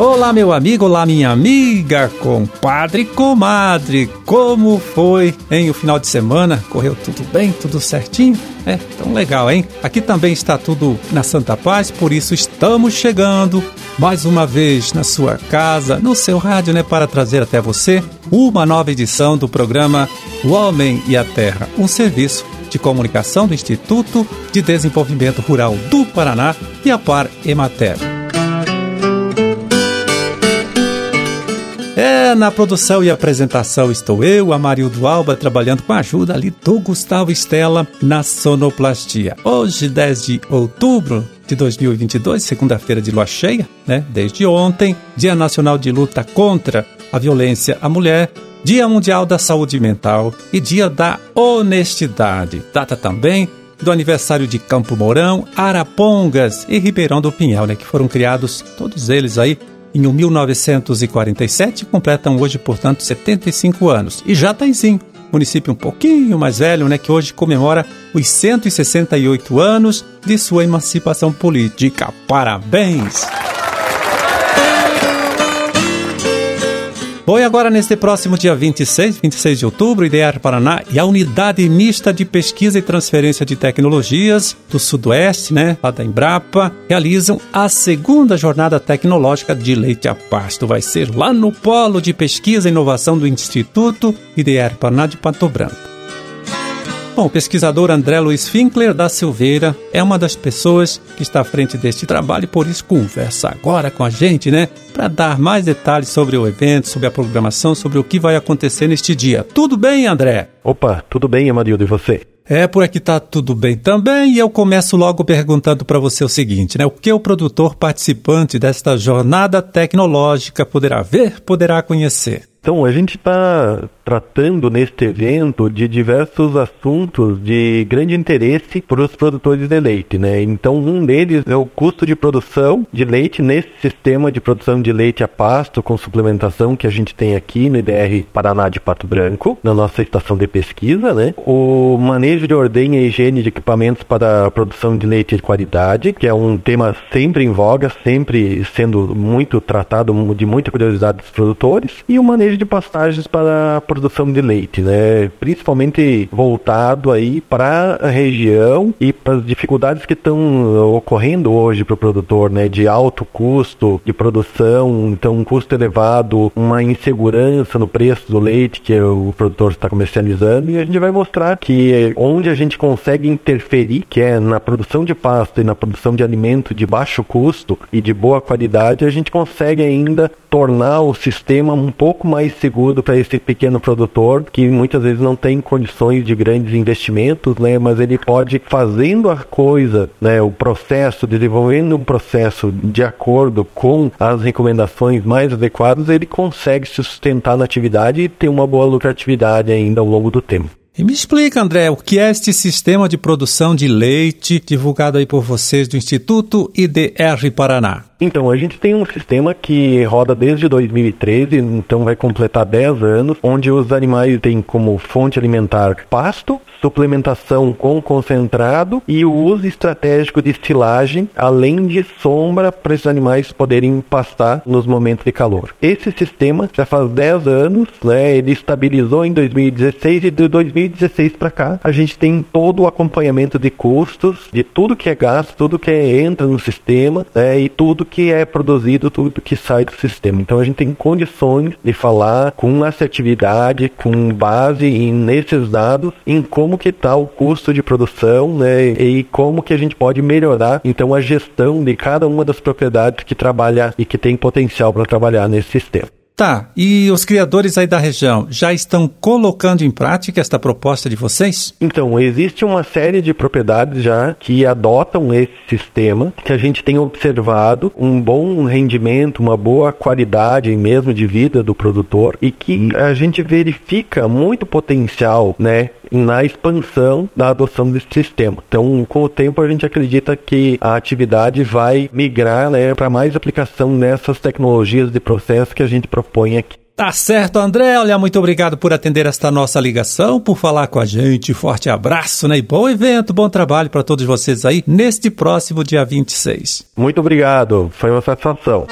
Olá, meu amigo, olá, minha amiga, compadre, comadre. Como foi, em O final de semana? Correu tudo bem, tudo certinho? É, tão legal, hein? Aqui também está tudo na Santa Paz, por isso estamos chegando mais uma vez na sua casa, no seu rádio, né, para trazer até você uma nova edição do programa O Homem e a Terra, um serviço de comunicação do Instituto de Desenvolvimento Rural do Paraná e a Par Emater. Na produção e apresentação estou eu, Amarildo Alba, trabalhando com a ajuda ali do Gustavo Estela na sonoplastia. Hoje, 10 de outubro de 2022, segunda-feira de lua cheia, né? Desde ontem, Dia Nacional de Luta contra a Violência à Mulher, Dia Mundial da Saúde Mental e Dia da Honestidade. Data também do aniversário de Campo Mourão, Arapongas e Ribeirão do Pinhal, né, que foram criados todos eles aí em 1947 completam hoje, portanto, 75 anos. E Jataizinho, município um pouquinho mais velho, né, que hoje comemora os 168 anos de sua emancipação política. Parabéns! Foi agora neste próximo dia 26, 26 de outubro, IDEAR Paraná e a Unidade Mista de Pesquisa e Transferência de Tecnologias do Sudoeste, né, lá da Embrapa, realizam a segunda jornada tecnológica de leite a pasto. Vai ser lá no Polo de Pesquisa e Inovação do Instituto IDEAR Paraná de Pato Branco. Bom, o pesquisador André Luiz Finkler da Silveira é uma das pessoas que está à frente deste trabalho e por isso conversa agora com a gente, né? Para dar mais detalhes sobre o evento, sobre a programação, sobre o que vai acontecer neste dia. Tudo bem, André? Opa, tudo bem, Amarildo, e você? É, por aqui tá tudo bem também, e eu começo logo perguntando para você o seguinte, né? O que o produtor participante desta jornada tecnológica poderá ver, poderá conhecer? Então, a gente está tratando neste evento de diversos assuntos de grande interesse para os produtores de leite, né? Então, um deles é o custo de produção de leite nesse sistema de produção de leite a pasto com suplementação que a gente tem aqui no IDR Paraná de Pato Branco, na nossa estação de pesquisa, né? O manejo de ordenha e higiene de equipamentos para a produção de leite de qualidade, que é um tema sempre em voga, sempre sendo muito tratado de muita curiosidade dos produtores, e o manejo de pastagens para a produção de leite, né? Principalmente voltado aí para a região e para as dificuldades que estão ocorrendo hoje para o produtor, né? De alto custo de produção, então um custo elevado, uma insegurança no preço do leite que o produtor está comercializando e a gente vai mostrar que onde a gente consegue interferir, que é na produção de pasto e na produção de alimento de baixo custo e de boa qualidade, a gente consegue ainda tornar o sistema um pouco mais mais seguro para esse pequeno produtor que muitas vezes não tem condições de grandes investimentos, né? Mas ele pode fazendo a coisa, né? O processo, desenvolvendo um processo de acordo com as recomendações mais adequadas, ele consegue se sustentar na atividade e ter uma boa lucratividade ainda ao longo do tempo. E me explica, André, o que é este sistema de produção de leite divulgado aí por vocês do Instituto IDR Paraná? Então, a gente tem um sistema que roda desde 2013, então vai completar 10 anos, onde os animais têm como fonte alimentar pasto, suplementação com concentrado e o uso estratégico de estilagem, além de sombra para esses animais poderem pastar nos momentos de calor. Esse sistema já faz 10 anos, né, ele estabilizou em 2016 e de 2016 para cá a gente tem todo o acompanhamento de custos, de tudo que é gasto, tudo que entra no sistema né, e tudo que é produzido, tudo que sai do sistema. Então a gente tem condições de falar com assertividade, com base nesses dados, em como que está o custo de produção, né, e como que a gente pode melhorar então a gestão de cada uma das propriedades que trabalha e que tem potencial para trabalhar nesse sistema. Tá, e os criadores aí da região já estão colocando em prática esta proposta de vocês? Então, existe uma série de propriedades já que adotam esse sistema, que a gente tem observado um bom rendimento, uma boa qualidade mesmo de vida do produtor e que a gente verifica muito potencial, né, na expansão da adoção desse sistema. Então, com o tempo, a gente acredita que a atividade vai migrar né, para mais aplicação nessas tecnologias de processo que a gente propõe aqui. Tá certo, André. Olha, muito obrigado por atender esta nossa ligação, por falar com a gente. Forte abraço, né? E bom evento, bom trabalho para todos vocês aí neste próximo dia 26. Muito obrigado. Foi uma satisfação.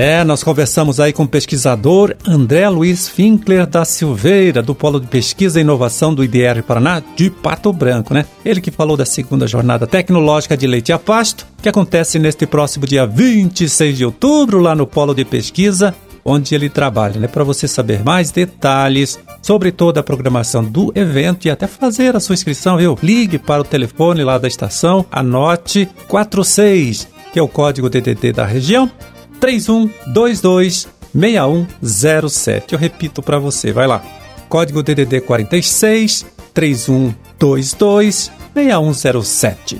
É, nós conversamos aí com o pesquisador André Luiz Finkler da Silveira, do Polo de Pesquisa e Inovação do IDR Paraná, de Pato Branco, né? Ele que falou da segunda jornada tecnológica de leite a pasto, que acontece neste próximo dia 26 de outubro, lá no Polo de Pesquisa onde ele trabalha, né? Para você saber mais detalhes sobre toda a programação do evento e até fazer a sua inscrição, viu? Ligue para o telefone lá da estação, anote 46, que é o código DDD da região, 3122 6107. Eu repito para você, vai lá. Código DDD 46 3122 6107.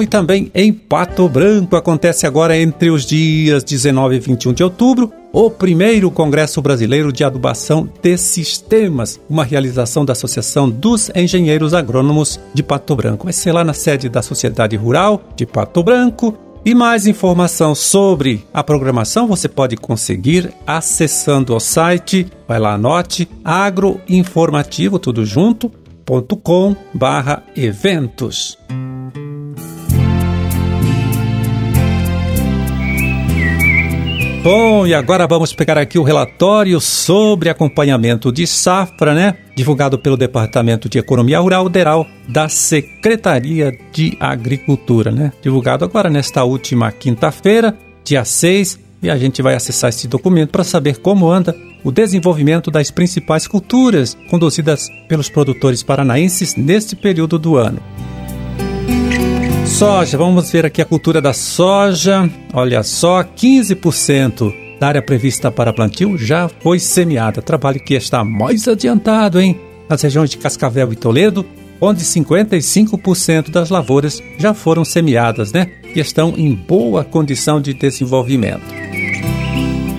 E também em Pato Branco acontece agora entre os dias 19 e 21 de outubro o primeiro Congresso Brasileiro de Adubação de Sistemas, uma realização da Associação dos Engenheiros Agrônomos de Pato Branco. Vai ser lá na sede da Sociedade Rural de Pato Branco. E mais informação sobre a programação você pode conseguir acessando o site, vai lá anote, agroinformativo tudo junto.com barra Bom, e agora vamos pegar aqui o relatório sobre acompanhamento de safra, né? Divulgado pelo Departamento de Economia Rural Deral da Secretaria de Agricultura, né? Divulgado agora nesta última quinta-feira, dia 6, e a gente vai acessar esse documento para saber como anda o desenvolvimento das principais culturas conduzidas pelos produtores paranaenses neste período do ano. Soja, vamos ver aqui a cultura da soja. Olha só, 15% da área prevista para plantio já foi semeada. Trabalho que está mais adiantado, hein? Nas regiões de Cascavel e Toledo, onde 55% das lavouras já foram semeadas, né? E estão em boa condição de desenvolvimento.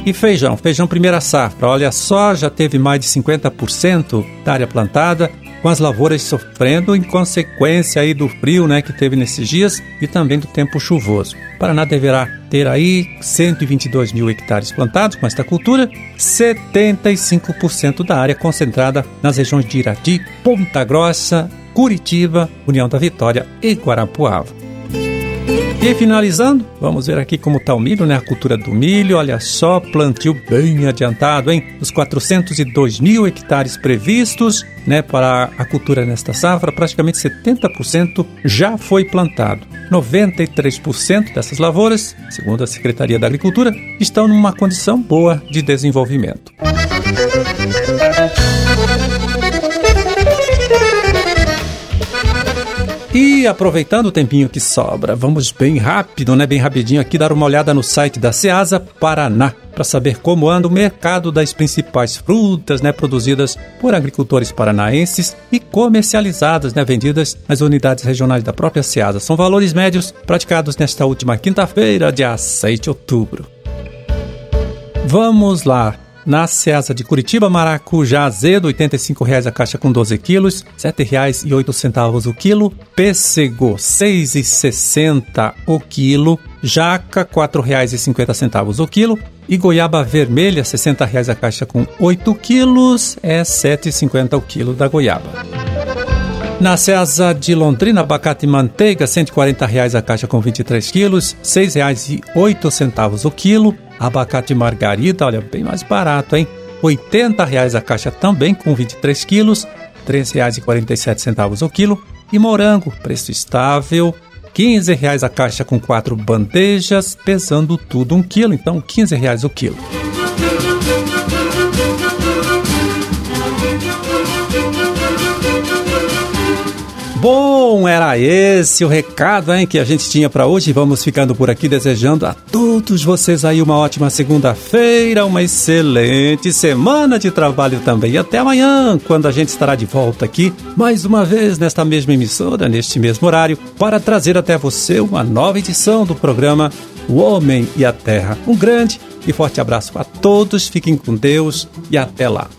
E feijão, feijão primeira safra, olha só, já teve mais de 50% da área plantada com as lavouras sofrendo em consequência aí do frio né, que teve nesses dias e também do tempo chuvoso. O Paraná deverá ter aí 122 mil hectares plantados com esta cultura, 75% da área concentrada nas regiões de Irati, Ponta Grossa, Curitiba, União da Vitória e Guarapuava. E finalizando, vamos ver aqui como está o milho, né? A cultura do milho, olha só, plantio bem adiantado, hein? Dos 402 mil hectares previstos, né, para a cultura nesta safra, praticamente 70% já foi plantado. 93% dessas lavouras, segundo a Secretaria da Agricultura, estão numa condição boa de desenvolvimento. E aproveitando o tempinho que sobra, vamos bem rápido, né, bem rapidinho aqui dar uma olhada no site da Ceasa Paraná para saber como anda o mercado das principais frutas, né, produzidas por agricultores paranaenses e comercializadas, né, vendidas nas unidades regionais da própria Ceasa. São valores médios praticados nesta última quinta-feira, dia 6 de outubro. Vamos lá. Na Ceasa de Curitiba, maracujá azedo, R$ 85,00 a caixa com 12 quilos, R$ 7,08 o quilo. Pêssego, R$ 6,60 o quilo. Jaca, R$ 4,50 o quilo. E goiaba vermelha, R$ 60,00 a caixa com 8 quilos, é R$ 7,50 o quilo da goiaba. Na Ceasa de Londrina, abacate e manteiga, R$ 140,00 a caixa com 23 quilos, R$ 6,08 o quilo. Abacate margarida, olha, bem mais barato, hein? R$ 80,00 a caixa também, com 23 quilos, R$ 3,47 o quilo. E morango, preço estável, R$ 15,00 a caixa com quatro bandejas, pesando tudo um quilo, então R$ 15,00 o quilo. Bom, era esse o recado hein, que a gente tinha para hoje. Vamos ficando por aqui desejando a todos vocês aí uma ótima segunda-feira, uma excelente semana de trabalho também. E até amanhã, quando a gente estará de volta aqui, mais uma vez nesta mesma emissora, neste mesmo horário, para trazer até você uma nova edição do programa O Homem e a Terra. Um grande e forte abraço a todos, fiquem com Deus e até lá.